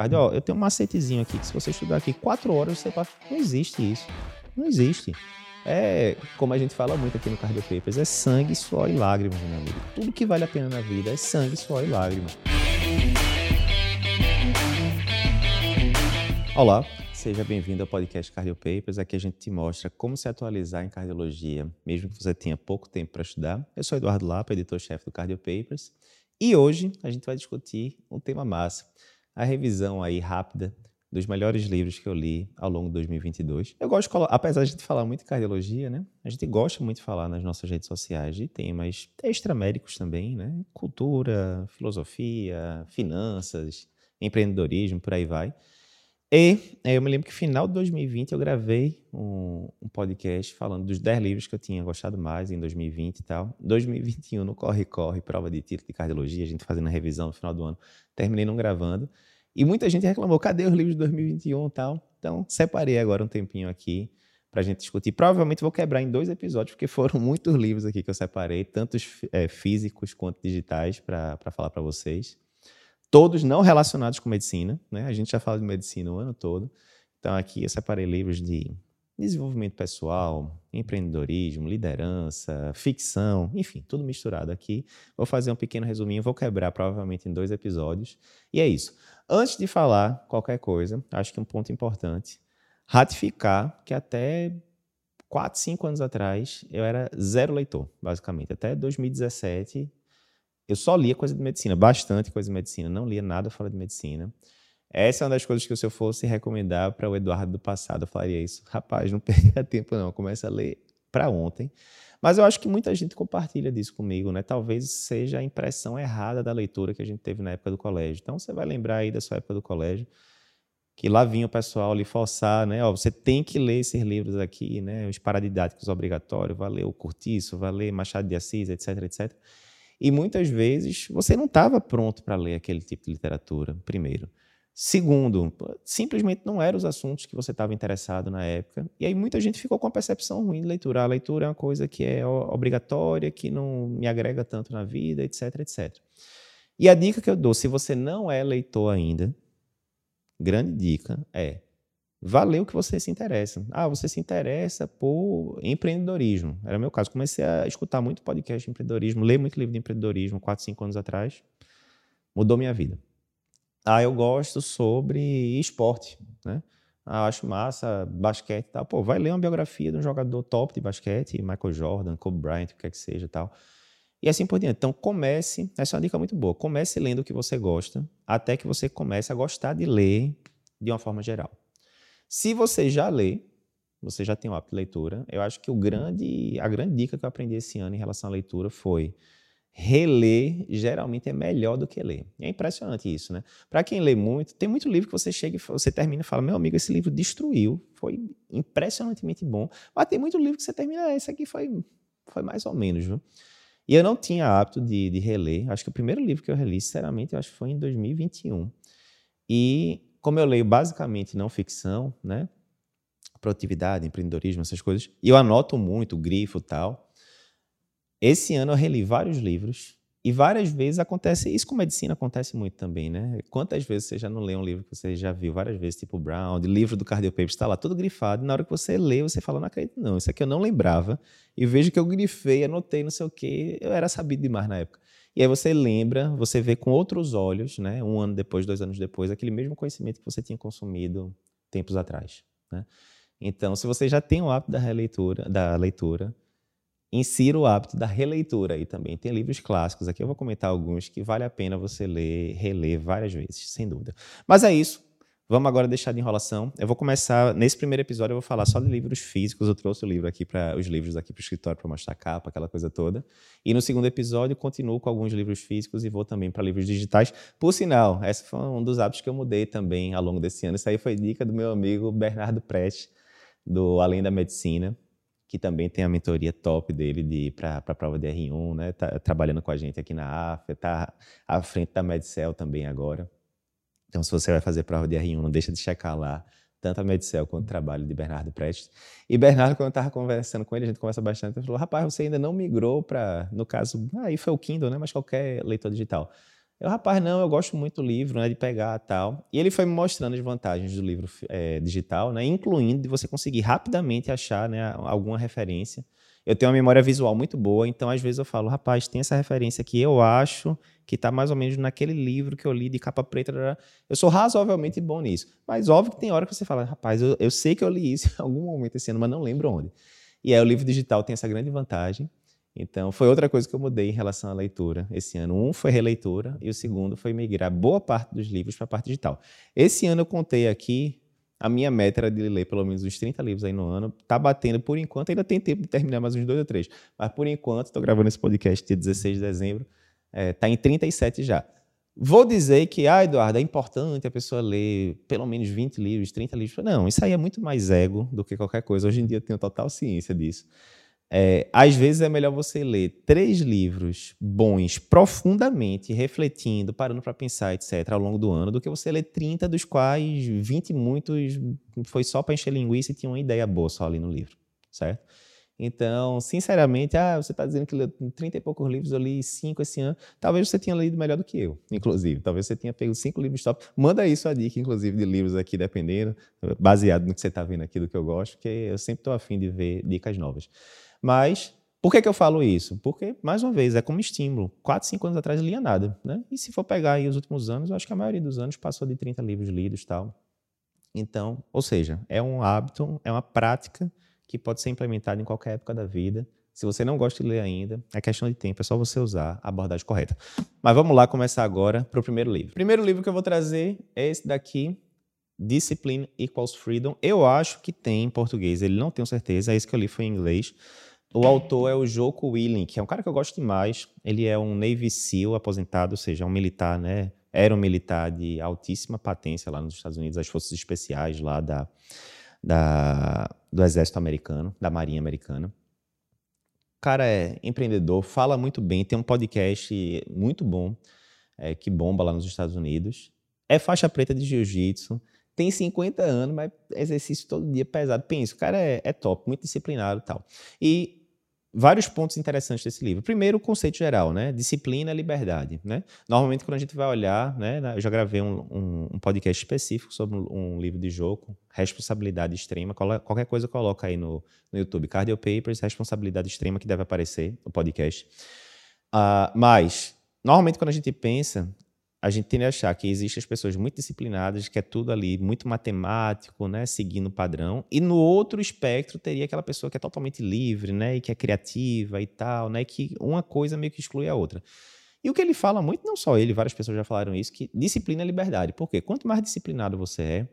Ó, eu tenho um macetezinho aqui que se você estudar aqui quatro horas, você passa. Não existe isso. Não existe. É, como a gente fala muito aqui no Cardio Papers, é sangue, suor e lágrimas, meu amigo. Tudo que vale a pena na vida é sangue, suor e lágrimas. Olá, seja bem-vindo ao podcast Cardio Papers. Aqui a gente te mostra como se atualizar em cardiologia, mesmo que você tenha pouco tempo para estudar. Eu sou Eduardo Lapa, editor-chefe do Cardio Papers, e hoje a gente vai discutir um tema massa a revisão aí rápida dos melhores livros que eu li ao longo de 2022. Eu gosto apesar de a gente falar muito de cardiologia, né? A gente gosta muito de falar nas nossas redes sociais de temas extramédicos também, né? Cultura, filosofia, finanças, empreendedorismo, por aí vai. E é, eu me lembro que final de 2020 eu gravei um, um, podcast falando dos 10 livros que eu tinha gostado mais em 2020 e tal. 2021 no Corre Corre, prova de tiro de cardiologia, a gente fazendo a revisão no final do ano, terminei não gravando. E muita gente reclamou, cadê os livros de 2021 e tal? Então, separei agora um tempinho aqui para a gente discutir. Provavelmente vou quebrar em dois episódios, porque foram muitos livros aqui que eu separei, tanto é, físicos quanto digitais, para falar para vocês. Todos não relacionados com medicina, né? A gente já fala de medicina o ano todo. Então, aqui eu separei livros de desenvolvimento pessoal, empreendedorismo, liderança, ficção, enfim, tudo misturado aqui. Vou fazer um pequeno resuminho, vou quebrar provavelmente em dois episódios. E é isso. Antes de falar qualquer coisa, acho que um ponto importante, ratificar que até 4, 5 anos atrás eu era zero leitor, basicamente. Até 2017 eu só lia coisa de medicina, bastante coisa de medicina, não lia nada fora de medicina. Essa é uma das coisas que se eu fosse recomendar para o Eduardo do passado, eu falaria isso. Rapaz, não perca tempo não, começa a ler para ontem. Mas eu acho que muita gente compartilha disso comigo, né? Talvez seja a impressão errada da leitura que a gente teve na época do colégio. Então você vai lembrar aí da sua época do colégio, que lá vinha o pessoal lhe forçar, né? Ó, você tem que ler esses livros aqui, né? Os paradidáticos obrigatórios, vai ler o Curtiço, vai ler Machado de Assis, etc, etc. E muitas vezes você não estava pronto para ler aquele tipo de literatura, primeiro. Segundo, simplesmente não eram os assuntos que você estava interessado na época. E aí muita gente ficou com a percepção ruim de leitura. A leitura é uma coisa que é obrigatória, que não me agrega tanto na vida, etc, etc. E a dica que eu dou, se você não é leitor ainda, grande dica é o que você se interessa. Ah, você se interessa por empreendedorismo. Era o meu caso. Comecei a escutar muito podcast de empreendedorismo, ler muito livro de empreendedorismo 4, 5 anos atrás. Mudou minha vida. Ah, eu gosto sobre esporte, né? Ah, acho massa, basquete e tal. Pô, vai ler uma biografia de um jogador top de basquete, Michael Jordan, Kobe Bryant, o que quer que seja tal. E assim por diante. Então, comece, essa é uma dica muito boa, comece lendo o que você gosta, até que você comece a gostar de ler de uma forma geral. Se você já lê, você já tem um hábito de leitura, eu acho que o grande, a grande dica que eu aprendi esse ano em relação à leitura foi reler geralmente é melhor do que ler. É impressionante isso, né? Para quem lê muito, tem muito livro que você chega e você termina e fala: "Meu amigo, esse livro destruiu, foi impressionantemente bom". Mas tem muito livro que você termina, ah, esse aqui foi foi mais ou menos, viu? E eu não tinha hábito de, de reler. Acho que o primeiro livro que eu reli, sinceramente, eu acho que foi em 2021. E como eu leio basicamente não ficção, né? Produtividade, empreendedorismo, essas coisas, e eu anoto muito, grifo tal. Esse ano eu reli vários livros e várias vezes acontece, isso com medicina acontece muito também, né? Quantas vezes você já não lê um livro que você já viu várias vezes, tipo Brown, livro do Cardio Papers, está lá todo grifado, e na hora que você lê, você fala, não acredito não, isso aqui eu não lembrava, e vejo que eu grifei, anotei, não sei o quê, eu era sabido demais na época. E aí você lembra, você vê com outros olhos, né? Um ano depois, dois anos depois, aquele mesmo conhecimento que você tinha consumido tempos atrás, né? Então, se você já tem o hábito da releitura, da leitura, insira o hábito da releitura aí também. Tem livros clássicos, aqui eu vou comentar alguns que vale a pena você ler, reler várias vezes, sem dúvida. Mas é isso. Vamos agora deixar de enrolação. Eu vou começar, nesse primeiro episódio, eu vou falar só de livros físicos. Eu trouxe o livro aqui para os livros aqui para o escritório para mostrar a capa, aquela coisa toda. E no segundo episódio, continuo com alguns livros físicos e vou também para livros digitais. Por sinal, esse foi um dos hábitos que eu mudei também ao longo desse ano. Isso aí foi dica do meu amigo Bernardo Preste, do Além da Medicina que também tem a mentoria top dele para a prova de R1, né? Tá trabalhando com a gente aqui na AFA, está à frente da Medicel também agora. Então, se você vai fazer prova de R1, não deixa de checar lá tanto a Medicel quanto o trabalho de Bernardo Prestes. E Bernardo, quando eu estava conversando com ele, a gente conversa bastante, ele falou, rapaz, você ainda não migrou para, no caso, aí foi o Kindle, né? Mas qualquer leitor digital. Eu, rapaz, não, eu gosto muito do livro, né, de pegar tal. E ele foi me mostrando as vantagens do livro é, digital, né, incluindo de você conseguir rapidamente achar né, alguma referência. Eu tenho uma memória visual muito boa, então às vezes eu falo, rapaz, tem essa referência aqui, eu acho que está mais ou menos naquele livro que eu li de capa preta. Eu sou razoavelmente bom nisso. Mas óbvio que tem hora que você fala, rapaz, eu, eu sei que eu li isso em algum momento esse ano, mas não lembro onde. E aí o livro digital tem essa grande vantagem. Então, foi outra coisa que eu mudei em relação à leitura esse ano. Um foi releitura e o segundo foi migrar boa parte dos livros para a parte digital. Esse ano eu contei aqui, a minha meta era de ler pelo menos uns 30 livros aí no ano. Tá batendo por enquanto, ainda tem tempo de terminar mais uns dois ou três. Mas por enquanto, estou gravando esse podcast dia 16 de dezembro, é, em 37 já. Vou dizer que, ah, Eduardo, é importante a pessoa ler pelo menos 20 livros, 30 livros. Não, isso aí é muito mais ego do que qualquer coisa. Hoje em dia eu tenho total ciência disso. É, às vezes é melhor você ler três livros bons, profundamente, refletindo, parando para pensar, etc., ao longo do ano, do que você ler 30, dos quais 20 muitos foi só para encher linguiça e tinha uma ideia boa só ali no livro, certo? Então, sinceramente, ah, você está dizendo que leu 30 e poucos livros, eu li cinco esse ano. Talvez você tenha lido melhor do que eu, inclusive. Talvez você tenha pego cinco livros top. Manda isso a dica, inclusive, de livros aqui, dependendo, baseado no que você está vendo aqui, do que eu gosto, porque eu sempre estou afim de ver dicas novas. Mas por que, que eu falo isso? Porque, mais uma vez, é como estímulo. Quatro, cinco anos atrás eu lia nada. Né? E se for pegar aí os últimos anos, eu acho que a maioria dos anos passou de 30 livros lidos tal. Então, ou seja, é um hábito, é uma prática que pode ser implementada em qualquer época da vida. Se você não gosta de ler ainda, é questão de tempo, é só você usar a abordagem correta. Mas vamos lá começar agora para o primeiro livro. O primeiro livro que eu vou trazer é esse daqui, Discipline Equals Freedom. Eu acho que tem em português, ele não tenho certeza, é esse que eu li foi em inglês. O autor é o Joko Willing, que é um cara que eu gosto demais. Ele é um Navy SEAL aposentado, ou seja, um militar, né? Era um militar de altíssima patência lá nos Estados Unidos, as forças especiais lá da, da, do exército americano, da marinha americana. O cara é empreendedor, fala muito bem, tem um podcast muito bom, é, que bomba lá nos Estados Unidos. É faixa preta de jiu-jitsu, tem 50 anos, mas exercício todo dia pesado. Pensa, o cara é, é top, muito disciplinado e tal. E vários pontos interessantes desse livro. Primeiro, o conceito geral, né? Disciplina liberdade, né? Normalmente, quando a gente vai olhar, né? Eu já gravei um, um, um podcast específico sobre um livro de jogo, Responsabilidade Extrema. Qualquer coisa coloca aí no, no YouTube. Cardio Papers, Responsabilidade Extrema, que deve aparecer no podcast. Uh, mas, normalmente, quando a gente pensa a gente tende a achar que existem as pessoas muito disciplinadas, que é tudo ali muito matemático, né, seguindo o padrão, e no outro espectro teria aquela pessoa que é totalmente livre, né, e que é criativa e tal, né, que uma coisa meio que exclui a outra. E o que ele fala muito, não só ele, várias pessoas já falaram isso, que disciplina é liberdade. Por quê? Quanto mais disciplinado você é,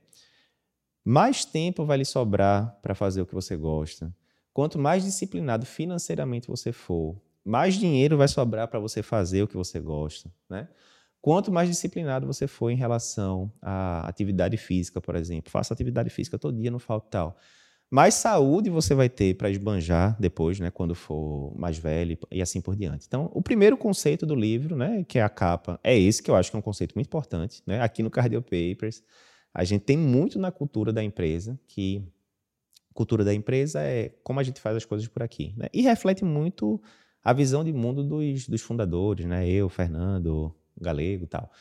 mais tempo vai lhe sobrar para fazer o que você gosta. Quanto mais disciplinado financeiramente você for, mais dinheiro vai sobrar para você fazer o que você gosta, né? Quanto mais disciplinado você for em relação à atividade física, por exemplo, faça atividade física todo dia, não falta tal. Mais saúde você vai ter para esbanjar depois, né, quando for mais velho e assim por diante. Então, o primeiro conceito do livro, né, que é a capa, é esse que eu acho que é um conceito muito importante. Né? Aqui no Cardio Papers, a gente tem muito na cultura da empresa, que cultura da empresa é como a gente faz as coisas por aqui. Né? E reflete muito a visão de mundo dos, dos fundadores, né? eu, Fernando, galego e tal.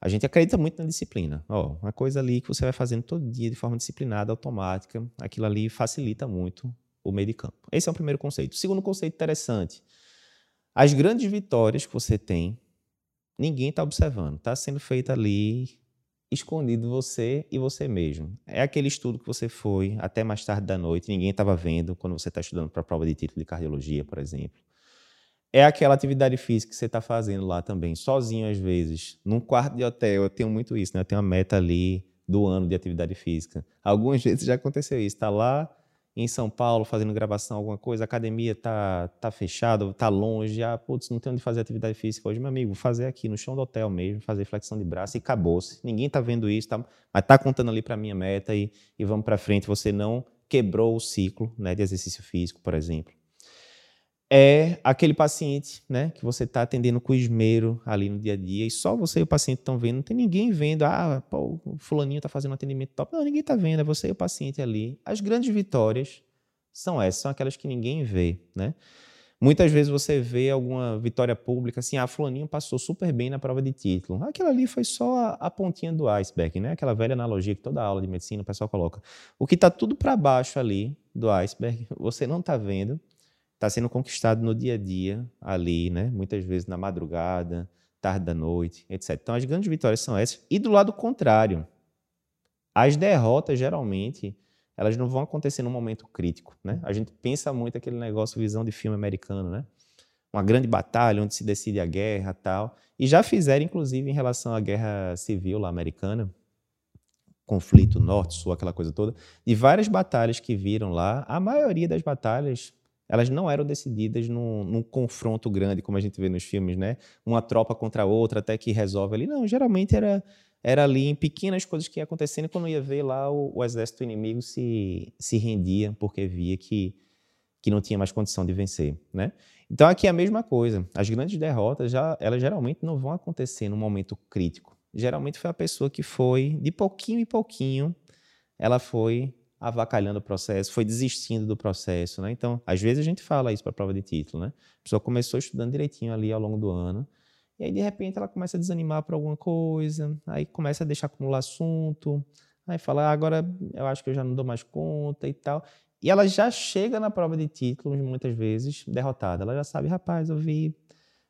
A gente acredita muito na disciplina. Ó, uma coisa ali que você vai fazendo todo dia de forma disciplinada, automática, aquilo ali facilita muito o meio de campo. Esse é o primeiro conceito. O segundo conceito interessante. As grandes vitórias que você tem, ninguém está observando. Está sendo feita ali, escondido você e você mesmo. É aquele estudo que você foi até mais tarde da noite, ninguém estava vendo quando você está estudando para a prova de título de cardiologia, por exemplo é aquela atividade física que você está fazendo lá também, sozinho às vezes, num quarto de hotel. Eu tenho muito isso, né? Eu tenho uma meta ali do ano de atividade física. Algumas vezes já aconteceu isso. Está lá em São Paulo fazendo gravação, alguma coisa, a academia tá, tá fechada, tá longe, ah, putz, não tenho onde fazer atividade física hoje, meu amigo, vou fazer aqui no chão do hotel mesmo, fazer flexão de braço e acabou-se. Ninguém tá vendo isso, tá, mas tá contando ali para minha meta e, e vamos para frente. Você não quebrou o ciclo né, de exercício físico, por exemplo é aquele paciente, né, que você está atendendo com esmero ali no dia a dia e só você e o paciente estão vendo, não tem ninguém vendo, ah, pô, o fulaninho está fazendo um atendimento top. Não, ninguém está vendo, é você e o paciente ali. As grandes vitórias são essas, são aquelas que ninguém vê, né? Muitas vezes você vê alguma vitória pública assim, ah, fulaninho passou super bem na prova de título. Aquilo ali foi só a, a pontinha do iceberg, né? Aquela velha analogia que toda aula de medicina o pessoal coloca. O que está tudo para baixo ali do iceberg, você não está vendo, está sendo conquistado no dia a dia ali, né? Muitas vezes na madrugada, tarde da noite, etc. Então as grandes vitórias são essas. E do lado contrário, as derrotas geralmente elas não vão acontecer num momento crítico, né? A gente pensa muito aquele negócio, visão de filme americano, né? Uma grande batalha onde se decide a guerra tal. E já fizeram, inclusive, em relação à guerra civil lá americana, conflito norte-sul, aquela coisa toda, de várias batalhas que viram lá, a maioria das batalhas elas não eram decididas num, num, confronto grande, como a gente vê nos filmes, né? Uma tropa contra outra, até que resolve ali. Não, geralmente era era ali em pequenas coisas que iam acontecendo, e quando ia ver lá, o, o, exército inimigo se, se rendia, porque via que, que não tinha mais condição de vencer, né? Então aqui é a mesma coisa. As grandes derrotas, já, elas geralmente não vão acontecer num momento crítico. Geralmente foi a pessoa que foi, de pouquinho em pouquinho, ela foi avacalhando o processo, foi desistindo do processo, né? Então, às vezes a gente fala isso para prova de título, né? A pessoa começou estudando direitinho ali ao longo do ano, e aí, de repente, ela começa a desanimar por alguma coisa, aí começa a deixar acumular assunto, aí fala, ah, agora eu acho que eu já não dou mais conta e tal. E ela já chega na prova de títulos, muitas vezes, derrotada. Ela já sabe, rapaz, eu vi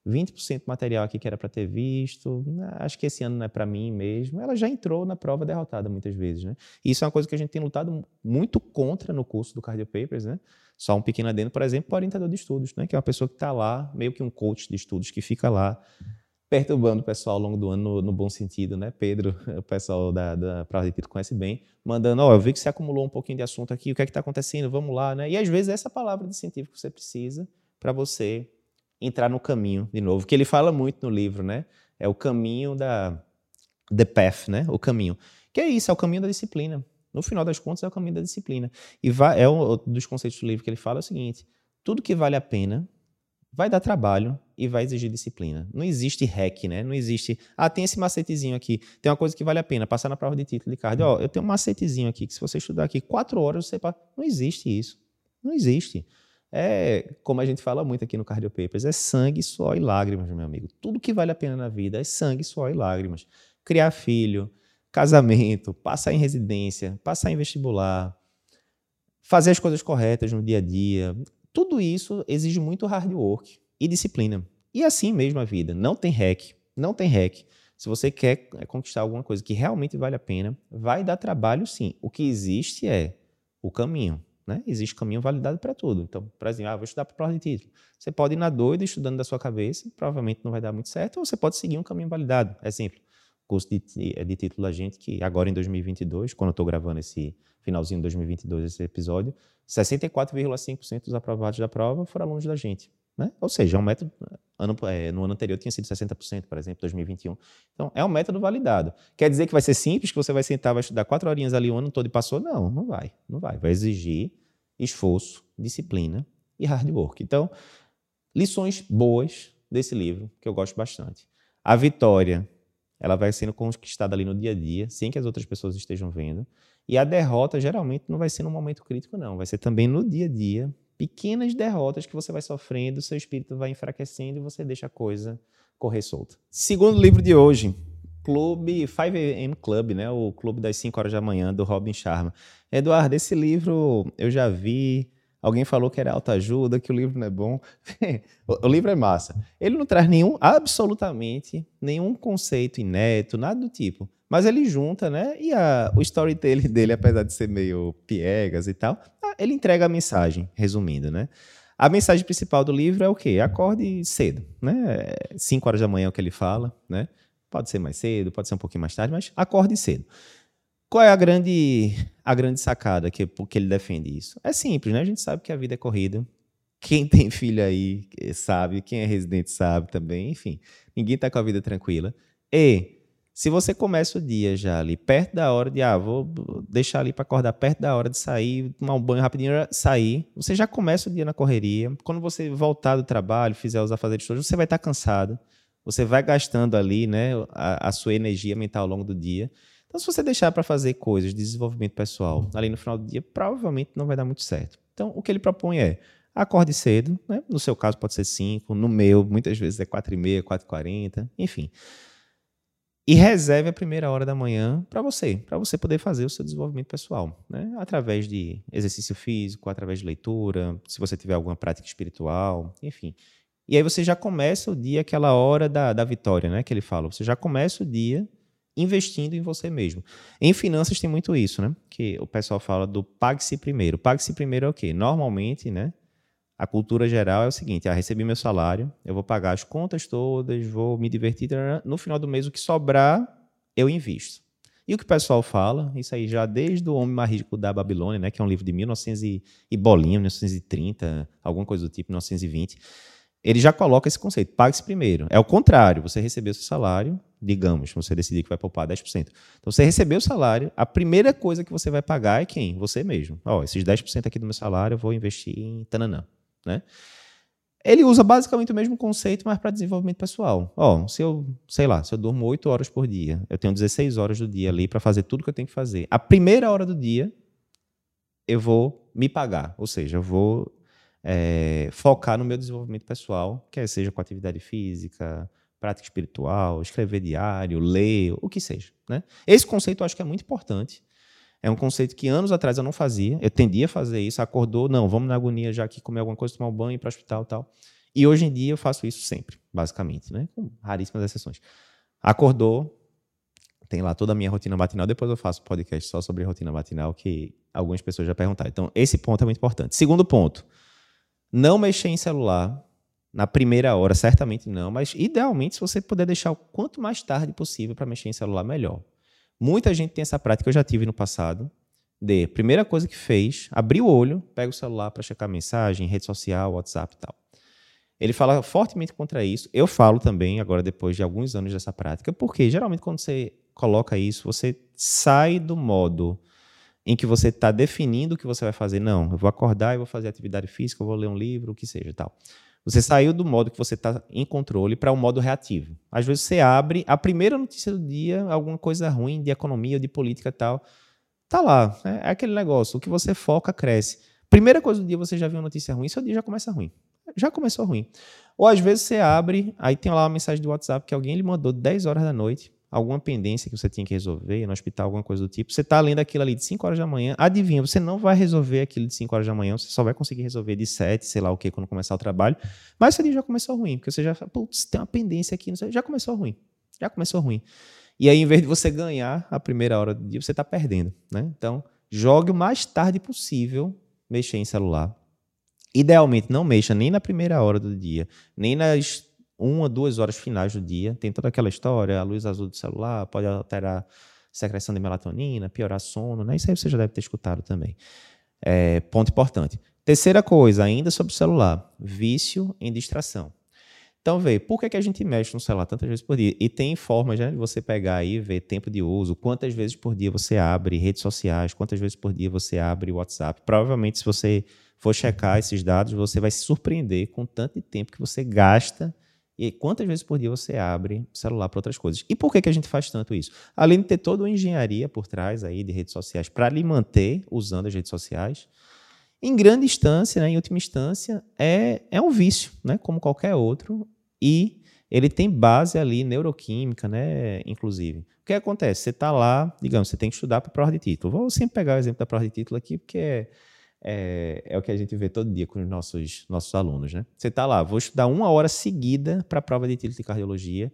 20% do material aqui que era para ter visto, acho que esse ano não é para mim mesmo. Ela já entrou na prova derrotada muitas vezes, né? E isso é uma coisa que a gente tem lutado muito contra no curso do Cardio Papers, né? Só um pequeno adendo, por exemplo, para o orientador de estudos, né? Que é uma pessoa que está lá, meio que um coach de estudos que fica lá perturbando o pessoal ao longo do ano, no, no bom sentido, né? Pedro, o pessoal da, da Prova de Título conhece bem, mandando, ó, oh, eu vi que você acumulou um pouquinho de assunto aqui, o que é que está acontecendo? Vamos lá, né? E às vezes essa palavra de incentivo que você precisa para você entrar no caminho de novo, que ele fala muito no livro, né? É o caminho da the path, né? O caminho. Que é isso, é o caminho da disciplina. No final das contas, é o caminho da disciplina. E vai, é um dos conceitos do livro que ele fala é o seguinte: tudo que vale a pena vai dar trabalho e vai exigir disciplina. Não existe hack, né? Não existe, ah, tem esse macetezinho aqui, tem uma coisa que vale a pena, passar na prova de título de cardio, ó, eu tenho um macetezinho aqui que se você estudar aqui quatro horas, você passa. Não existe isso. Não existe. É, como a gente fala muito aqui no Cardio Papers, é sangue, suor e lágrimas, meu amigo. Tudo que vale a pena na vida é sangue, suor e lágrimas. Criar filho, casamento, passar em residência, passar em vestibular, fazer as coisas corretas no dia a dia, tudo isso exige muito hard work e disciplina. E assim mesmo a vida. Não tem hack. Não tem hack. Se você quer é, conquistar alguma coisa que realmente vale a pena, vai dar trabalho sim. O que existe é o caminho. Né? Existe caminho validado para tudo. Então, por exemplo, ah, vou estudar para prova de título. Você pode ir na doida estudando da sua cabeça, provavelmente não vai dar muito certo, ou você pode seguir um caminho validado. Exemplo, curso de, de título da gente, que agora em 2022, quando eu estou gravando esse finalzinho de 2022, esse episódio, 64,5% dos aprovados da prova foram alunos da gente. Né? Ou seja, é um método. Ano, é, no ano anterior tinha sido 60%, por exemplo, 2021. Então, é um método validado. Quer dizer que vai ser simples, que você vai sentar, vai estudar quatro horinhas ali o ano todo e passou? Não, não vai. Não vai. Vai exigir esforço, disciplina e hard work. Então, lições boas desse livro, que eu gosto bastante. A vitória ela vai sendo conquistada ali no dia a dia, sem que as outras pessoas estejam vendo. E a derrota geralmente não vai ser num momento crítico, não. Vai ser também no dia a dia, pequenas derrotas que você vai sofrendo, seu espírito vai enfraquecendo e você deixa a coisa correr solta. Segundo livro de hoje, Clube 5am Club, né? O Clube das 5 horas da manhã, do Robin Sharma. Eduardo, esse livro eu já vi, Alguém falou que era autoajuda, que o livro não é bom. o livro é massa. Ele não traz nenhum, absolutamente, nenhum conceito inédito, nada do tipo. Mas ele junta, né? E a, o storytelling dele, apesar de ser meio piegas e tal, ah, ele entrega a mensagem, resumindo, né? A mensagem principal do livro é o quê? Acorde cedo, né? Cinco horas da manhã é o que ele fala, né? Pode ser mais cedo, pode ser um pouquinho mais tarde, mas acorde cedo. Qual é a grande, a grande sacada que, ele defende isso? É simples, né? A gente sabe que a vida é corrida. Quem tem filho aí sabe, quem é residente sabe também, enfim. Ninguém está com a vida tranquila. E se você começa o dia já ali perto da hora de, ah, vou deixar ali para acordar perto da hora de sair, tomar um banho rapidinho, sair, você já começa o dia na correria. Quando você voltar do trabalho, fizer os afazeres todos, você vai estar tá cansado. Você vai gastando ali, né, a, a sua energia mental ao longo do dia. Então, se você deixar para fazer coisas de desenvolvimento pessoal ali no final do dia, provavelmente não vai dar muito certo. Então, o que ele propõe é acorde cedo, né? no seu caso pode ser 5, no meu muitas vezes é 4 e meia, 4 e 40, enfim. E reserve a primeira hora da manhã para você, para você poder fazer o seu desenvolvimento pessoal, né? através de exercício físico, através de leitura, se você tiver alguma prática espiritual, enfim. E aí você já começa o dia, aquela hora da, da vitória, né? Que ele fala. Você já começa o dia investindo em você mesmo. Em finanças tem muito isso, né? Que o pessoal fala do pague-se primeiro. Pague-se primeiro é o quê? Normalmente, né? A cultura geral é o seguinte: ah, recebi meu salário, eu vou pagar as contas todas, vou me divertir. No final do mês, o que sobrar, eu invisto. E o que o pessoal fala, isso aí já desde o Homem Mais Rico da Babilônia, né, que é um livro de 1900 e, e bolinha, 1930, alguma coisa do tipo, 1920, ele já coloca esse conceito, pague-se primeiro. É o contrário, você recebeu seu salário, digamos, você decidir que vai poupar 10%. Então, você recebeu o salário, a primeira coisa que você vai pagar é quem? Você mesmo. Ó, oh, esses 10% aqui do meu salário eu vou investir em tananã, né? Ele usa basicamente o mesmo conceito, mas para desenvolvimento pessoal. Ó, oh, se eu, sei lá, se eu durmo 8 horas por dia, eu tenho 16 horas do dia ali para fazer tudo que eu tenho que fazer. A primeira hora do dia, eu vou me pagar, ou seja, eu vou é, focar no meu desenvolvimento pessoal, quer seja com atividade física, prática espiritual, escrever diário, ler, o que seja. Né? Esse conceito eu acho que é muito importante. É um conceito que anos atrás eu não fazia. Eu tendia a fazer isso, acordou, não, vamos na agonia já aqui comer alguma coisa, tomar um banho, ir para o hospital tal. E hoje em dia eu faço isso sempre, basicamente, né? com raríssimas exceções. Acordou, tem lá toda a minha rotina matinal. Depois eu faço podcast só sobre rotina matinal, que algumas pessoas já perguntaram. Então, esse ponto é muito importante. Segundo ponto, não mexer em celular na primeira hora, certamente não, mas idealmente, se você puder deixar o quanto mais tarde possível para mexer em celular, melhor. Muita gente tem essa prática, eu já tive no passado, de primeira coisa que fez, abrir o olho, pega o celular para checar mensagem, rede social, WhatsApp e tal. Ele fala fortemente contra isso. Eu falo também, agora depois de alguns anos dessa prática, porque geralmente quando você coloca isso, você sai do modo em que você está definindo o que você vai fazer. Não, eu vou acordar e vou fazer atividade física, eu vou ler um livro, o que seja tal. Você saiu do modo que você está em controle para o um modo reativo. Às vezes você abre a primeira notícia do dia, alguma coisa ruim de economia de política e tal. Tá lá, é, é aquele negócio. O que você foca cresce. Primeira coisa do dia você já viu uma notícia ruim, seu dia já começa ruim. Já começou ruim. Ou às vezes você abre, aí tem lá uma mensagem do WhatsApp que alguém lhe mandou 10 horas da noite alguma pendência que você tinha que resolver no hospital, alguma coisa do tipo. Você está lendo aquilo ali de 5 horas da manhã, adivinha, você não vai resolver aquilo de 5 horas da manhã, você só vai conseguir resolver de 7, sei lá o que, quando começar o trabalho. Mas seu dia já começou ruim, porque você já fala, putz, tem uma pendência aqui, já começou ruim. Já começou ruim. E aí, em vez de você ganhar a primeira hora do dia, você está perdendo. Né? Então, jogue o mais tarde possível mexer em celular. Idealmente, não mexa nem na primeira hora do dia, nem nas uma, duas horas finais do dia. Tem toda aquela história, a luz azul do celular pode alterar secreção de melatonina, piorar sono, né? Isso aí você já deve ter escutado também. É, ponto importante. Terceira coisa, ainda sobre o celular, vício em distração. Então, vê, por que, que a gente mexe no celular tantas vezes por dia? E tem formas né, de você pegar aí e ver tempo de uso, quantas vezes por dia você abre redes sociais, quantas vezes por dia você abre WhatsApp. Provavelmente, se você for checar esses dados, você vai se surpreender com tanto tempo que você gasta e quantas vezes por dia você abre celular para outras coisas? E por que, que a gente faz tanto isso? Além de ter toda uma engenharia por trás aí de redes sociais para lhe manter usando as redes sociais, em grande instância, né, em última instância, é, é um vício, né, como qualquer outro, e ele tem base ali neuroquímica, né, inclusive. O que acontece? Você está lá, digamos, você tem que estudar para prova de título. Vou sempre pegar o exemplo da prova de título aqui, porque é é, é, o que a gente vê todo dia com os nossos, nossos alunos. Né? Você está lá, vou estudar uma hora seguida para a prova de título de cardiologia,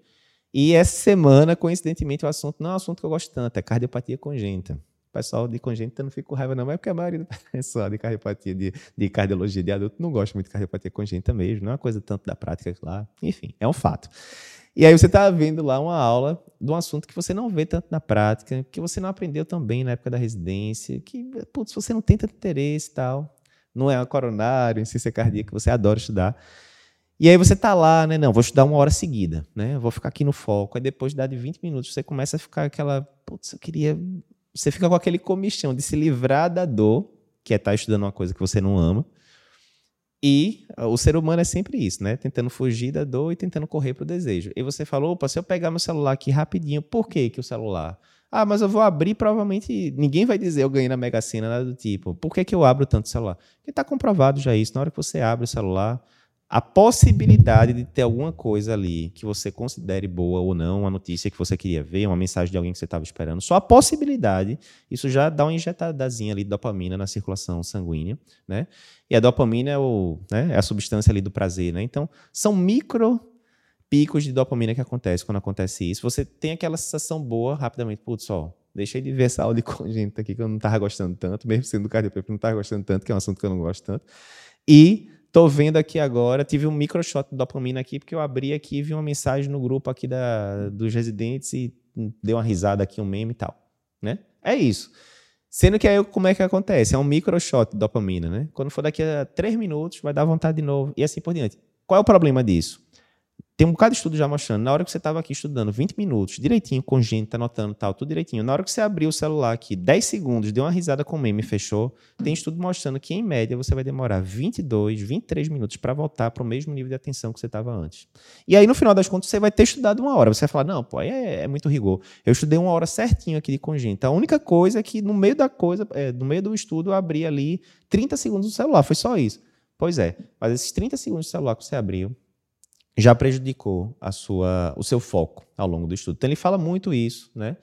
e essa semana, coincidentemente, o assunto não é um assunto que eu gosto tanto, é cardiopatia congênita. O pessoal de congênita não fica com raiva, não, mas é porque a maioria do pessoal de cardiopatia, de, de cardiologia de adulto, não gosta muito de cardiopatia congênita mesmo, não é uma coisa tanto da prática lá. Enfim, é um fato. E aí você está vendo lá uma aula de um assunto que você não vê tanto na prática, que você não aprendeu também na época da residência, que, putz, você não tem tanto interesse e tal, não é coronário, ciência cardíaca, você adora estudar. E aí você está lá, né? Não, vou estudar uma hora seguida, né? Vou ficar aqui no foco. Aí depois de dar de 20 minutos, você começa a ficar aquela, putz, eu queria... Você fica com aquele comichão de se livrar da dor, que é estar tá estudando uma coisa que você não ama, e o ser humano é sempre isso, né? Tentando fugir da dor e tentando correr para o desejo. E você falou, opa, se eu pegar meu celular aqui rapidinho, por que, que o celular? Ah, mas eu vou abrir, provavelmente ninguém vai dizer eu ganhei na Mega Sena, nada do tipo. Por que, que eu abro tanto celular? Porque está comprovado já isso. Na hora que você abre o celular, a possibilidade de ter alguma coisa ali que você considere boa ou não, uma notícia que você queria ver, uma mensagem de alguém que você estava esperando, só a possibilidade, isso já dá uma injetadazinha ali de dopamina na circulação sanguínea, né? E a dopamina é, o, né, é a substância ali do prazer, né? Então, são micro picos de dopamina que acontece quando acontece isso. Você tem aquela sensação boa rapidamente, putz, ó, deixei de ver essa aula de congênita aqui que eu não estava gostando tanto, mesmo sendo do cardiopep, não estava gostando tanto, que é um assunto que eu não gosto tanto. E Tô vendo aqui agora, tive um microshot de dopamina aqui, porque eu abri aqui e vi uma mensagem no grupo aqui da, dos residentes e deu uma risada aqui, um meme e tal, né? É isso. Sendo que aí como é que acontece? É um microshot de dopamina, né? Quando for daqui a três minutos, vai dar vontade de novo e assim por diante. Qual é o problema disso? Tem um bocado de estudo já mostrando, na hora que você estava aqui estudando 20 minutos, direitinho, com gente, anotando tal, tudo direitinho. Na hora que você abriu o celular aqui, 10 segundos, deu uma risada com o meme e fechou, tem estudo mostrando que, em média, você vai demorar 22, 23 minutos para voltar para o mesmo nível de atenção que você estava antes. E aí, no final das contas, você vai ter estudado uma hora. Você vai falar, não, pô, aí é, é muito rigor. Eu estudei uma hora certinho aqui de congênita. A única coisa é que, no meio da coisa, é, no meio do estudo, eu abri ali 30 segundos do celular. Foi só isso. Pois é, mas esses 30 segundos do celular que você abriu, já prejudicou a sua, o seu foco ao longo do estudo. Então ele fala muito isso, né?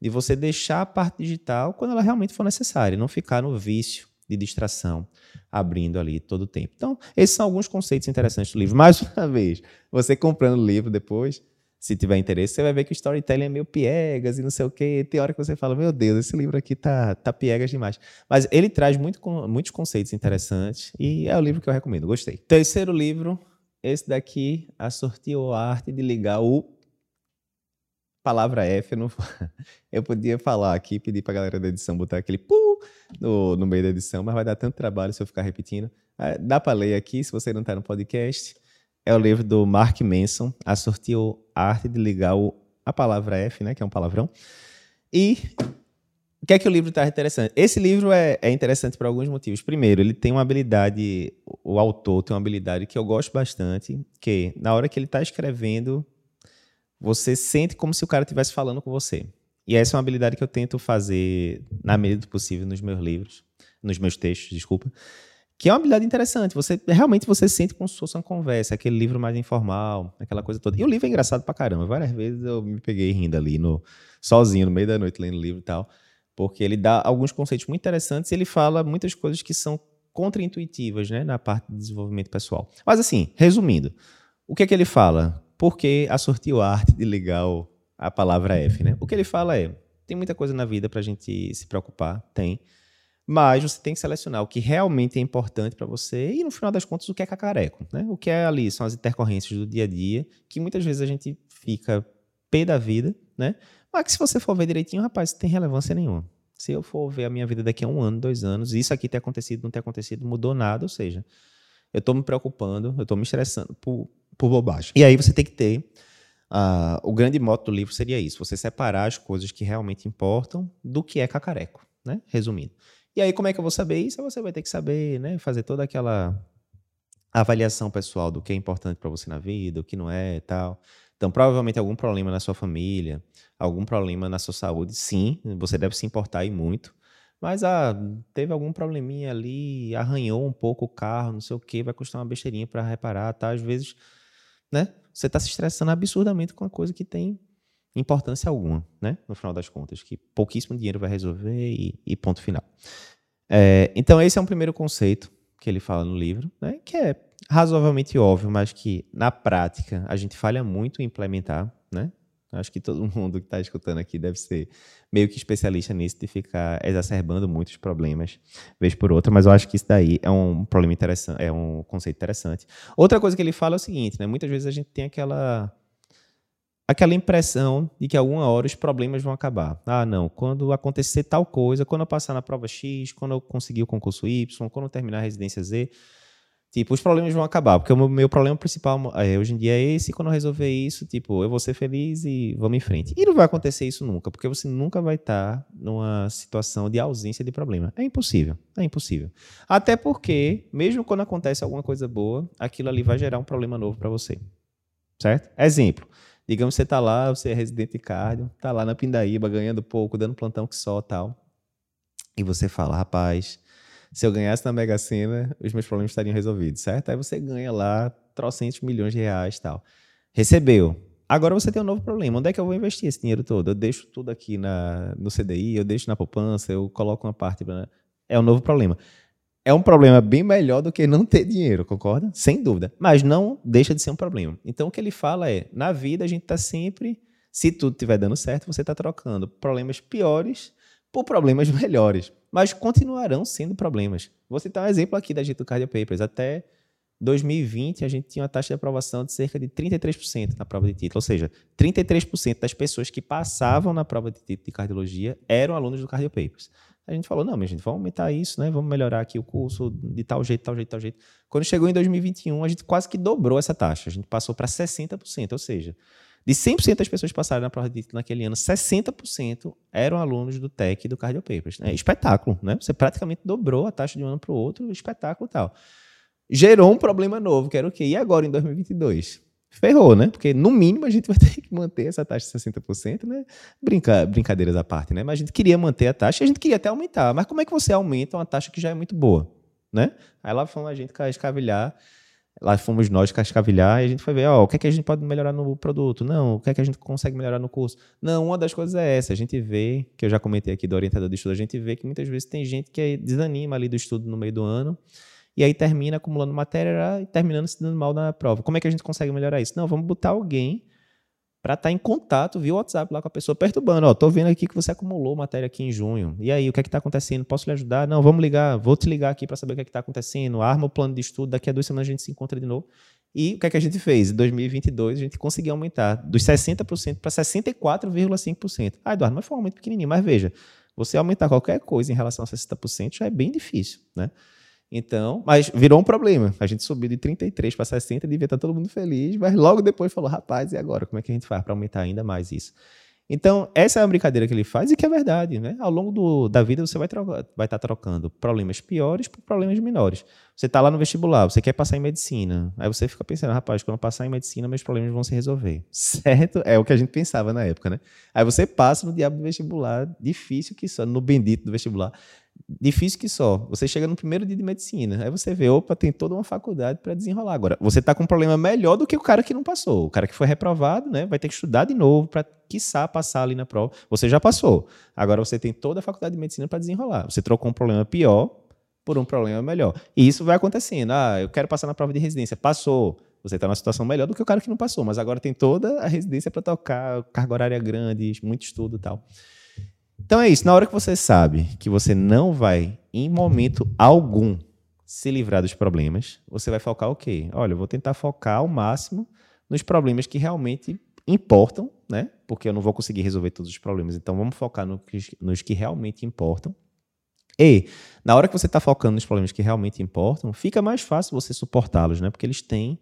De você deixar a parte digital quando ela realmente for necessária, não ficar no vício de distração abrindo ali todo o tempo. Então, esses são alguns conceitos interessantes do livro. Mais uma vez, você comprando o livro depois, se tiver interesse, você vai ver que o storytelling é meio piegas e não sei o quê. Tem hora que você fala, meu Deus, esse livro aqui tá, tá piegas demais. Mas ele traz muito, muitos conceitos interessantes e é o livro que eu recomendo. Gostei. Terceiro livro, esse daqui, a sortiu a arte de ligar o palavra F. Eu, não... eu podia falar aqui, pedir para a galera da edição botar aquele pu no, no meio da edição, mas vai dar tanto trabalho se eu ficar repetindo. Ah, dá para ler aqui, se você não está no podcast. É o livro do Mark Manson, A Sortiu a Arte de Ligar o, a palavra F, né, que é um palavrão. E o que é que o livro traz interessante? Esse livro é, é interessante por alguns motivos. Primeiro, ele tem uma habilidade, o autor tem uma habilidade que eu gosto bastante, que na hora que ele está escrevendo, você sente como se o cara estivesse falando com você. E essa é uma habilidade que eu tento fazer na medida do possível nos meus livros, nos meus textos, desculpa. Que é uma habilidade interessante. Você realmente você sente como se fosse uma conversa, aquele livro mais informal, aquela coisa toda. E o livro é engraçado pra caramba. Várias vezes eu me peguei rindo ali no sozinho no meio da noite lendo o livro e tal porque ele dá alguns conceitos muito interessantes e ele fala muitas coisas que são contraintuitivas né, na parte de desenvolvimento pessoal. Mas assim, resumindo, o que é que ele fala? Por que a sortiu arte de ligar a palavra F? Né? O que ele fala é, tem muita coisa na vida para a gente se preocupar, tem, mas você tem que selecionar o que realmente é importante para você e, no final das contas, o que é cacareco. Né? O que é ali são as intercorrências do dia a dia, que muitas vezes a gente fica pé da vida, né? Mas que se você for ver direitinho, rapaz, não tem relevância nenhuma. Se eu for ver a minha vida daqui a um ano, dois anos, isso aqui ter acontecido, não ter acontecido, mudou nada, ou seja, eu estou me preocupando, eu estou me estressando por, por bobagem. E aí você tem que ter. Uh, o grande moto do livro seria isso: você separar as coisas que realmente importam do que é cacareco, né? Resumindo. E aí, como é que eu vou saber isso? Você vai ter que saber, né? Fazer toda aquela avaliação pessoal do que é importante para você na vida, o que não é e tal. Então, provavelmente algum problema na sua família, algum problema na sua saúde, sim, você deve se importar e muito. Mas ah, teve algum probleminha ali, arranhou um pouco o carro, não sei o que, vai custar uma besteirinha para reparar, tá? Às vezes, né? Você está se estressando absurdamente com uma coisa que tem importância alguma, né? No final das contas, que pouquíssimo dinheiro vai resolver e, e ponto final. É, então, esse é um primeiro conceito que ele fala no livro, né? Que é razoavelmente óbvio, mas que na prática a gente falha muito em implementar, né? Acho que todo mundo que está escutando aqui deve ser meio que especialista nisso, de ficar exacerbando muitos problemas, vez por outra, mas eu acho que isso daí é um problema interessante, é um conceito interessante. Outra coisa que ele fala é o seguinte, né? Muitas vezes a gente tem aquela aquela impressão de que alguma hora os problemas vão acabar. Ah, não, quando acontecer tal coisa, quando eu passar na prova X, quando eu conseguir o concurso Y, quando eu terminar a residência Z, Tipo, os problemas vão acabar, porque o meu, meu problema principal é, hoje em dia é esse, quando eu resolver isso, tipo, eu vou ser feliz e vamos em frente. E não vai acontecer isso nunca, porque você nunca vai estar numa situação de ausência de problema. É impossível, é impossível. Até porque, mesmo quando acontece alguma coisa boa, aquilo ali vai gerar um problema novo para você. Certo? Exemplo, Digamos que você está lá, você é residente de cardio, está lá na Pindaíba, ganhando pouco, dando plantão que só tal. E você fala, rapaz, se eu ganhasse na Mega Sena, os meus problemas estariam resolvidos, certo? Aí você ganha lá trocentos milhões de reais tal. Recebeu. Agora você tem um novo problema. Onde é que eu vou investir esse dinheiro todo? Eu deixo tudo aqui na, no CDI, eu deixo na poupança, eu coloco uma parte. Pra... É um novo problema. É um problema bem melhor do que não ter dinheiro, concorda? Sem dúvida. Mas não deixa de ser um problema. Então o que ele fala é: na vida a gente está sempre, se tudo estiver dando certo, você está trocando problemas piores por problemas melhores. Mas continuarão sendo problemas. Vou citar um exemplo aqui da gente do Cardio Papers. Até 2020, a gente tinha uma taxa de aprovação de cerca de 33% na prova de título. Ou seja, 33% das pessoas que passavam na prova de título de cardiologia eram alunos do Cardio Papers. A gente falou, não, minha gente, vamos aumentar isso, né? Vamos melhorar aqui o curso de tal jeito, tal jeito, tal jeito. Quando chegou em 2021, a gente quase que dobrou essa taxa. A gente passou para 60%, ou seja, de 100% das pessoas que passaram na prova de título naquele ano, 60% eram alunos do TEC e do Cardio Papers. É espetáculo, né? Você praticamente dobrou a taxa de um ano para o outro, espetáculo e tal. Gerou um problema novo, que era o quê? E agora, em 2022? ferrou, né? Porque no mínimo a gente vai ter que manter essa taxa de 60%, né? Brinca, brincadeiras à parte, né? Mas a gente queria manter a taxa a gente queria até aumentar. Mas como é que você aumenta uma taxa que já é muito boa, né? Aí lá fomos a gente escavilhar, lá fomos nós cascavilhar e a gente foi ver, ó, o que é que a gente pode melhorar no produto? Não, o que é que a gente consegue melhorar no curso? Não, uma das coisas é essa, a gente vê, que eu já comentei aqui do orientador de estudo, a gente vê que muitas vezes tem gente que desanima ali do estudo no meio do ano, e aí termina acumulando matéria e terminando se dando mal na prova. Como é que a gente consegue melhorar isso? Não, vamos botar alguém para estar tá em contato via WhatsApp lá com a pessoa, perturbando. Ó, tô vendo aqui que você acumulou matéria aqui em junho. E aí, o que é que está acontecendo? Posso lhe ajudar? Não, vamos ligar, vou te ligar aqui para saber o que é que está acontecendo. Arma o plano de estudo, daqui a duas semanas a gente se encontra de novo. E o que é que a gente fez? Em 2022, a gente conseguiu aumentar dos 60% para 64,5%. Ah, Eduardo, mas foi um aumento pequenininho. Mas veja, você aumentar qualquer coisa em relação a 60% já é bem difícil, né? Então, mas virou um problema. A gente subiu de 33 para 60, devia estar todo mundo feliz, mas logo depois falou: rapaz, e agora? Como é que a gente faz para aumentar ainda mais isso? Então, essa é a brincadeira que ele faz e que é verdade. Né? Ao longo do, da vida, você vai, trocar, vai estar trocando problemas piores por problemas menores. Você está lá no vestibular, você quer passar em medicina. Aí você fica pensando, rapaz, quando eu passar em medicina, meus problemas vão se resolver. Certo? É o que a gente pensava na época, né? Aí você passa no diabo do vestibular, difícil que só, no bendito do vestibular difícil que só. Você chega no primeiro dia de medicina, aí você vê, opa, tem toda uma faculdade para desenrolar. Agora, você está com um problema melhor do que o cara que não passou. O cara que foi reprovado, né, vai ter que estudar de novo para, quiçá, passar ali na prova. Você já passou. Agora você tem toda a faculdade de medicina para desenrolar. Você trocou um problema pior por um problema melhor. E isso vai acontecendo. Ah, eu quero passar na prova de residência. Passou. Você está numa situação melhor do que o cara que não passou, mas agora tem toda a residência para tocar, carga horária grande, muito estudo e tal. Então é isso. Na hora que você sabe que você não vai, em momento algum, se livrar dos problemas, você vai focar o quê? Olha, eu vou tentar focar ao máximo nos problemas que realmente importam, né? Porque eu não vou conseguir resolver todos os problemas. Então vamos focar no que, nos que realmente importam. E na hora que você está focando nos problemas que realmente importam, fica mais fácil você suportá-los, né? Porque eles têm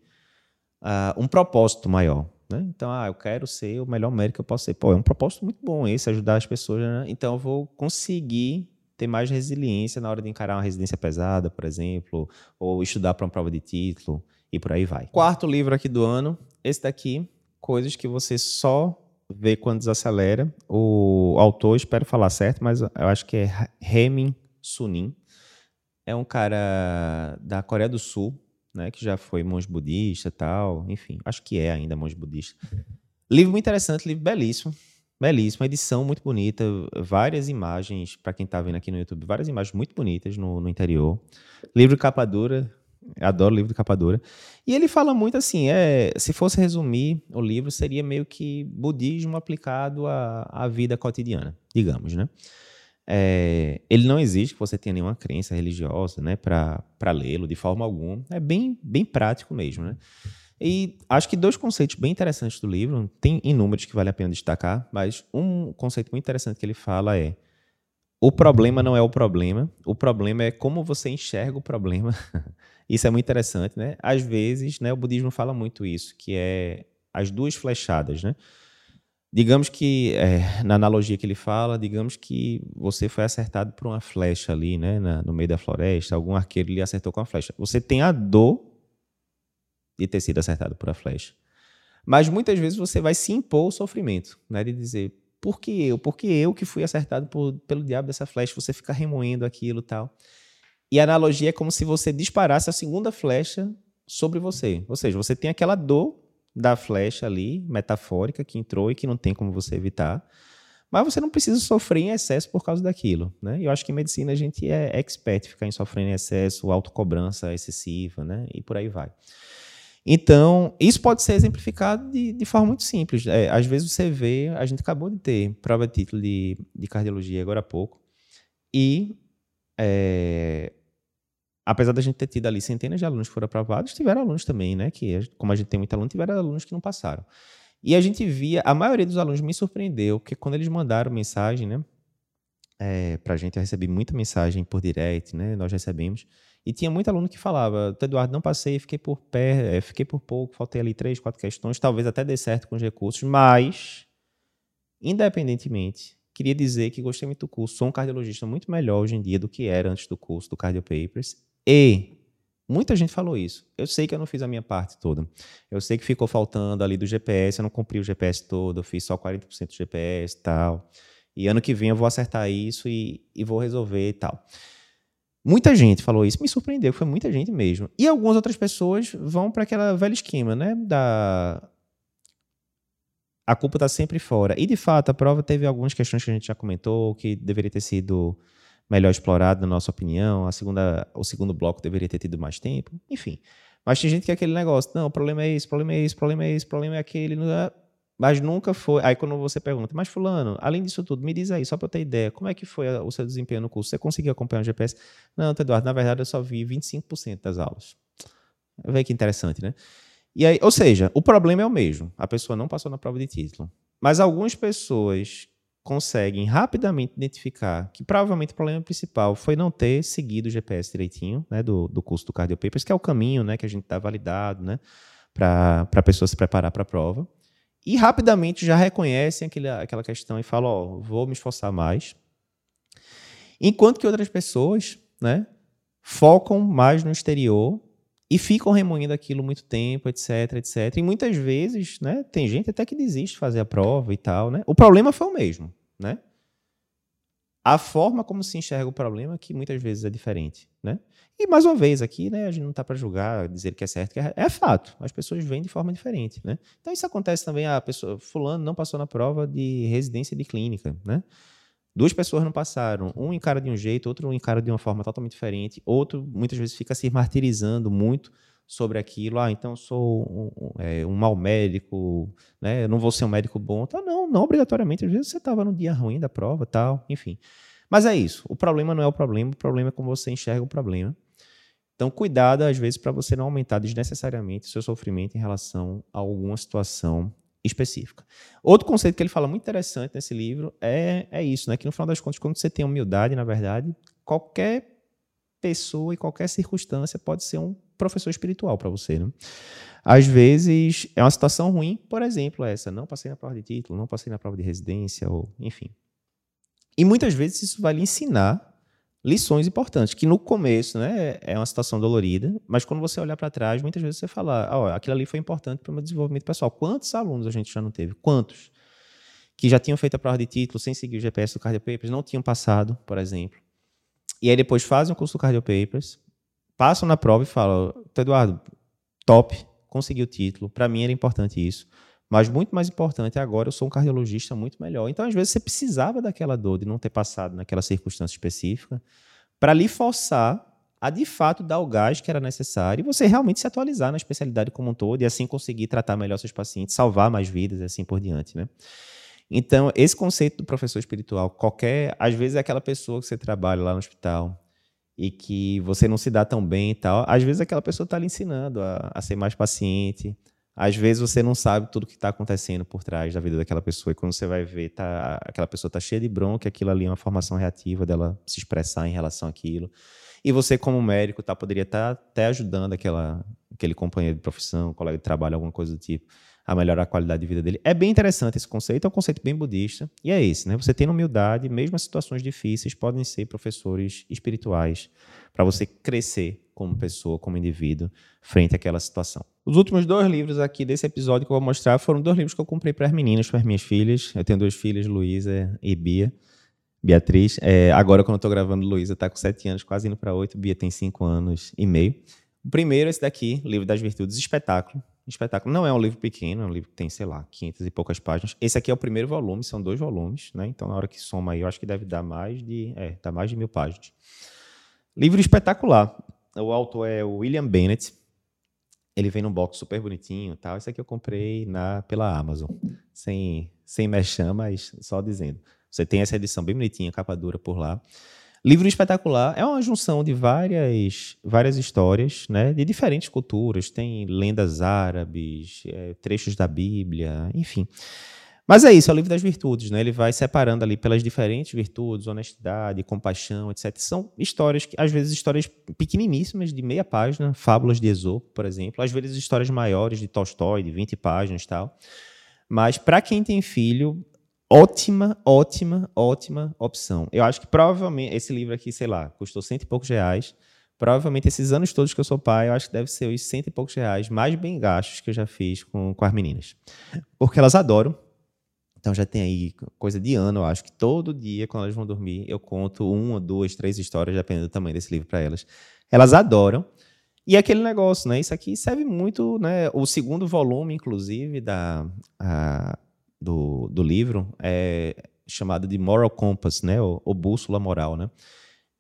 uh, um propósito maior. Né? Então, ah, eu quero ser o melhor médico que eu posso ser. Pô, é um propósito muito bom esse, ajudar as pessoas. Né? Então, eu vou conseguir ter mais resiliência na hora de encarar uma residência pesada, por exemplo, ou estudar para uma prova de título e por aí vai. Quarto livro aqui do ano, esse daqui, Coisas que você só vê quando desacelera. O autor, espero falar certo, mas eu acho que é Hemin Sunim. É um cara da Coreia do Sul, né, que já foi monge budista tal, enfim, acho que é ainda monge budista. Livro muito interessante, livro belíssimo, belíssimo, edição muito bonita, várias imagens, para quem está vendo aqui no YouTube, várias imagens muito bonitas no, no interior. Livro capa dura, adoro livro de capa dura. E ele fala muito assim, é, se fosse resumir o livro, seria meio que budismo aplicado à, à vida cotidiana, digamos, né? É, ele não existe que você tenha nenhuma crença religiosa né, para lê-lo de forma alguma. É bem, bem prático mesmo. Né? E acho que dois conceitos bem interessantes do livro, tem inúmeros que vale a pena destacar, mas um conceito muito interessante que ele fala é: o problema não é o problema, o problema é como você enxerga o problema. isso é muito interessante, né? Às vezes, né, o budismo fala muito isso, que é as duas flechadas, né? Digamos que, é, na analogia que ele fala, digamos que você foi acertado por uma flecha ali, né, na, no meio da floresta, algum arqueiro lhe acertou com a flecha. Você tem a dor de ter sido acertado por a flecha. Mas muitas vezes você vai se impor o sofrimento, né? De dizer, por que eu? Por que eu que fui acertado por, pelo diabo dessa flecha? Você fica remoendo aquilo tal. E a analogia é como se você disparasse a segunda flecha sobre você. Ou seja, você tem aquela dor da flecha ali, metafórica, que entrou e que não tem como você evitar. Mas você não precisa sofrer em excesso por causa daquilo. Né? Eu acho que em medicina a gente é expert ficar em sofrer em excesso, autocobrança excessiva, né? E por aí vai. Então, isso pode ser exemplificado de, de forma muito simples. É, às vezes você vê, a gente acabou de ter prova de título de, de cardiologia agora há pouco, e é, apesar da gente ter tido ali centenas de alunos que foram aprovados, tiveram alunos também, né? Que, como a gente tem muito aluno, tiveram alunos que não passaram. E a gente via, a maioria dos alunos me surpreendeu, porque quando eles mandaram mensagem, né? É, pra gente, eu recebi muita mensagem por direct, né? Nós recebemos. E tinha muito aluno que falava, Eduardo, não passei, fiquei por pé, eh, fiquei por pouco, faltei ali três, quatro questões, talvez até dê certo com os recursos, mas, independentemente, queria dizer que gostei muito do curso, sou um cardiologista muito melhor hoje em dia do que era antes do curso do Cardio Papers, e muita gente falou isso. Eu sei que eu não fiz a minha parte toda. Eu sei que ficou faltando ali do GPS, eu não cumpri o GPS todo, eu fiz só 40% do GPS e tal. E ano que vem eu vou acertar isso e, e vou resolver e tal. Muita gente falou isso, me surpreendeu, foi muita gente mesmo. E algumas outras pessoas vão para aquela velha esquema, né? Da a culpa está sempre fora. E de fato, a prova teve algumas questões que a gente já comentou que deveria ter sido melhor explorado, na nossa opinião. A segunda, o segundo bloco deveria ter tido mais tempo. Enfim. Mas tem gente que é aquele negócio, não, o problema é esse, o problema é esse, o problema é esse, o problema é aquele. Mas nunca foi. Aí quando você pergunta, mas Fulano, além disso tudo, me diz aí, só para eu ter ideia, como é que foi o seu desempenho no curso? Você conseguiu acompanhar o GPS? Não, Eduardo, na verdade eu só vi 25% das aulas. Vê que interessante, né? E aí, ou seja, o problema é o mesmo. A pessoa não passou na prova de título. Mas algumas pessoas conseguem rapidamente identificar que provavelmente o problema principal foi não ter seguido o GPS direitinho, né, do, do curso do Cardio Papers, que é o caminho, né, que a gente está validado, né, para a pessoa se preparar para a prova e rapidamente já reconhecem aquele, aquela questão e falam, ó, oh, vou me esforçar mais. Enquanto que outras pessoas, né, focam mais no exterior e ficam remoendo aquilo muito tempo, etc, etc. E muitas vezes, né, tem gente até que desiste de fazer a prova e tal, né? O problema foi o mesmo, né? A forma como se enxerga o problema que muitas vezes é diferente, né? E mais uma vez aqui, né, a gente não está para julgar, dizer que é certo, que é, é, fato. As pessoas veem de forma diferente, né? Então isso acontece também a pessoa fulano não passou na prova de residência de clínica, né? Duas pessoas não passaram, um encara de um jeito, outro encara de uma forma totalmente diferente, outro muitas vezes fica se martirizando muito sobre aquilo. Ah, então sou um, é, um mau médico, né? Eu não vou ser um médico bom. Então, não, não obrigatoriamente. Às vezes você estava no dia ruim da prova, tal, enfim. Mas é isso. O problema não é o problema, o problema é como você enxerga o problema. Então, cuidado, às vezes, para você não aumentar desnecessariamente o seu sofrimento em relação a alguma situação específica. Outro conceito que ele fala muito interessante nesse livro é, é isso, né? Que no final das contas, quando você tem humildade, na verdade, qualquer pessoa e qualquer circunstância pode ser um professor espiritual para você. Né? Às vezes é uma situação ruim, por exemplo, essa, não passei na prova de título, não passei na prova de residência, ou enfim. E muitas vezes isso vai lhe ensinar lições importantes, que no começo né, é uma situação dolorida, mas quando você olhar para trás, muitas vezes você fala, oh, aquilo ali foi importante para o meu desenvolvimento pessoal. Quantos alunos a gente já não teve? Quantos? Que já tinham feito a prova de título sem seguir o GPS do Cardio Papers, não tinham passado, por exemplo, e aí depois fazem o curso do Cardio Papers, passam na prova e falam: Eduardo, top, consegui o título. Para mim era importante isso. Mas muito mais importante agora, eu sou um cardiologista muito melhor. Então, às vezes, você precisava daquela dor, de não ter passado naquela circunstância específica, para lhe forçar a de fato dar o gás que era necessário e você realmente se atualizar na especialidade como um todo e assim conseguir tratar melhor seus pacientes, salvar mais vidas e assim por diante, né? Então, esse conceito do professor espiritual, qualquer, às vezes é aquela pessoa que você trabalha lá no hospital e que você não se dá tão bem e tal, às vezes aquela pessoa está lhe ensinando a, a, ser mais paciente. Às vezes você não sabe tudo que está acontecendo por trás da vida daquela pessoa e quando você vai ver, tá, aquela pessoa está cheia de bronca, aquilo ali é uma formação reativa dela se expressar em relação àquilo. E você, como médico, tá, poderia estar tá até ajudando aquela, aquele companheiro de profissão, colega de trabalho, alguma coisa do tipo a melhorar a qualidade de vida dele. É bem interessante esse conceito, é um conceito bem budista, e é esse, né? Você tem humildade, mesmo as situações difíceis podem ser professores espirituais para você crescer como pessoa, como indivíduo, frente àquela situação. Os últimos dois livros aqui desse episódio que eu vou mostrar foram dois livros que eu comprei para as meninas, para as minhas filhas. Eu tenho duas filhas, Luísa e Bia. Beatriz. É, agora, quando eu estou gravando, Luísa está com sete anos, quase indo para oito. Bia tem cinco anos e meio. O primeiro, esse daqui, Livro das Virtudes, espetáculo. Espetáculo não é um livro pequeno, é um livro que tem, sei lá, 500 e poucas páginas. Esse aqui é o primeiro volume, são dois volumes, né? Então, na hora que soma aí, eu acho que deve dar mais de, é, dá mais de mil páginas. Livro espetacular. O autor é William Bennett. Ele vem num box super bonitinho tal. Esse aqui eu comprei na, pela Amazon. Sem, sem mexer, mas só dizendo. Você tem essa edição bem bonitinha, capa dura por lá. Livro espetacular é uma junção de várias, várias histórias, né, de diferentes culturas. Tem lendas árabes, é, trechos da Bíblia, enfim. Mas é isso, é o livro das virtudes, né? Ele vai separando ali pelas diferentes virtudes, honestidade, compaixão, etc. São histórias que, às vezes, histórias pequeniníssimas, de meia página, fábulas de Esopo, por exemplo. Às vezes, histórias maiores de Tolstói, de 20 páginas e tal. Mas, para quem tem filho, ótima, ótima, ótima opção. Eu acho que provavelmente, esse livro aqui, sei lá, custou cento e poucos reais. Provavelmente, esses anos todos que eu sou pai, eu acho que deve ser os cento e poucos reais mais bem gastos que eu já fiz com, com as meninas. Porque elas adoram então já tem aí coisa de ano, eu acho que todo dia, quando elas vão dormir, eu conto uma, duas, três histórias, dependendo do tamanho desse livro para elas. Elas adoram. E é aquele negócio, né? Isso aqui serve muito, né? O segundo volume, inclusive, da, a, do, do livro é chamado de Moral Compass, né? O, o bússola moral, né?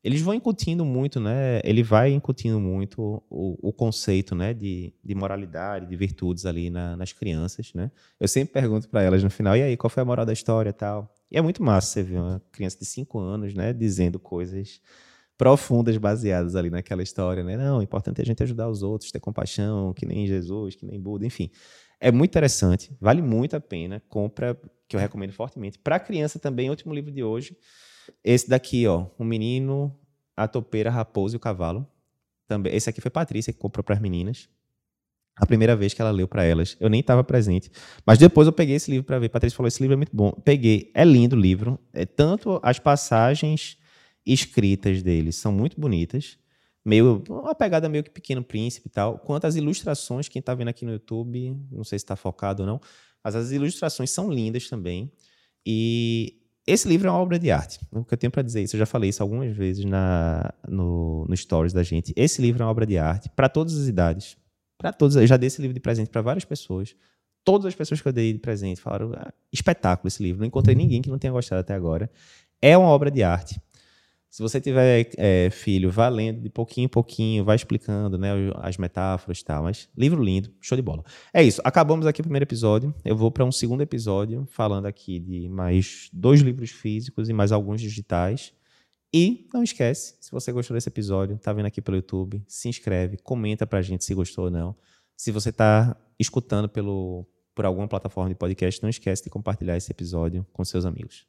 Eles vão incutindo muito, né? Ele vai incutindo muito o, o conceito, né, de, de moralidade, de virtudes ali na, nas crianças, né? Eu sempre pergunto para elas no final, e aí, qual foi a moral da história, tal? E é muito massa você ver uma criança de cinco anos, né, dizendo coisas profundas baseadas ali naquela história, né? Não, o importante é a gente ajudar os outros, ter compaixão, que nem Jesus, que nem Buda, enfim. É muito interessante, vale muito a pena. Compra, que eu recomendo fortemente. Para criança também, último livro de hoje esse daqui, ó, o menino, a topeira, a raposa e o cavalo. Também, esse aqui foi Patrícia que comprou para as meninas. A primeira vez que ela leu para elas, eu nem estava presente, mas depois eu peguei esse livro para ver. Patrícia falou: esse livro é muito bom. Peguei, é lindo o livro. É tanto as passagens escritas dele são muito bonitas, meio uma pegada meio que Pequeno Príncipe e tal, quanto as ilustrações. Quem está vendo aqui no YouTube, não sei se está focado ou não, mas as ilustrações são lindas também. E esse livro é uma obra de arte. O que eu tenho para dizer isso, eu já falei isso algumas vezes na, no, no stories da gente. Esse livro é uma obra de arte para todas as idades. Para todos, eu já dei esse livro de presente para várias pessoas. Todas as pessoas que eu dei de presente falaram: ah, espetáculo esse livro. Não encontrei ninguém que não tenha gostado até agora. É uma obra de arte. Se você tiver é, filho, vá lendo de pouquinho em pouquinho, vai explicando né, as metáforas e tal. Mas livro lindo, show de bola. É isso, acabamos aqui o primeiro episódio. Eu vou para um segundo episódio falando aqui de mais dois livros físicos e mais alguns digitais. E não esquece, se você gostou desse episódio, tá vendo aqui pelo YouTube, se inscreve, comenta pra gente se gostou ou não. Se você tá escutando pelo, por alguma plataforma de podcast, não esquece de compartilhar esse episódio com seus amigos.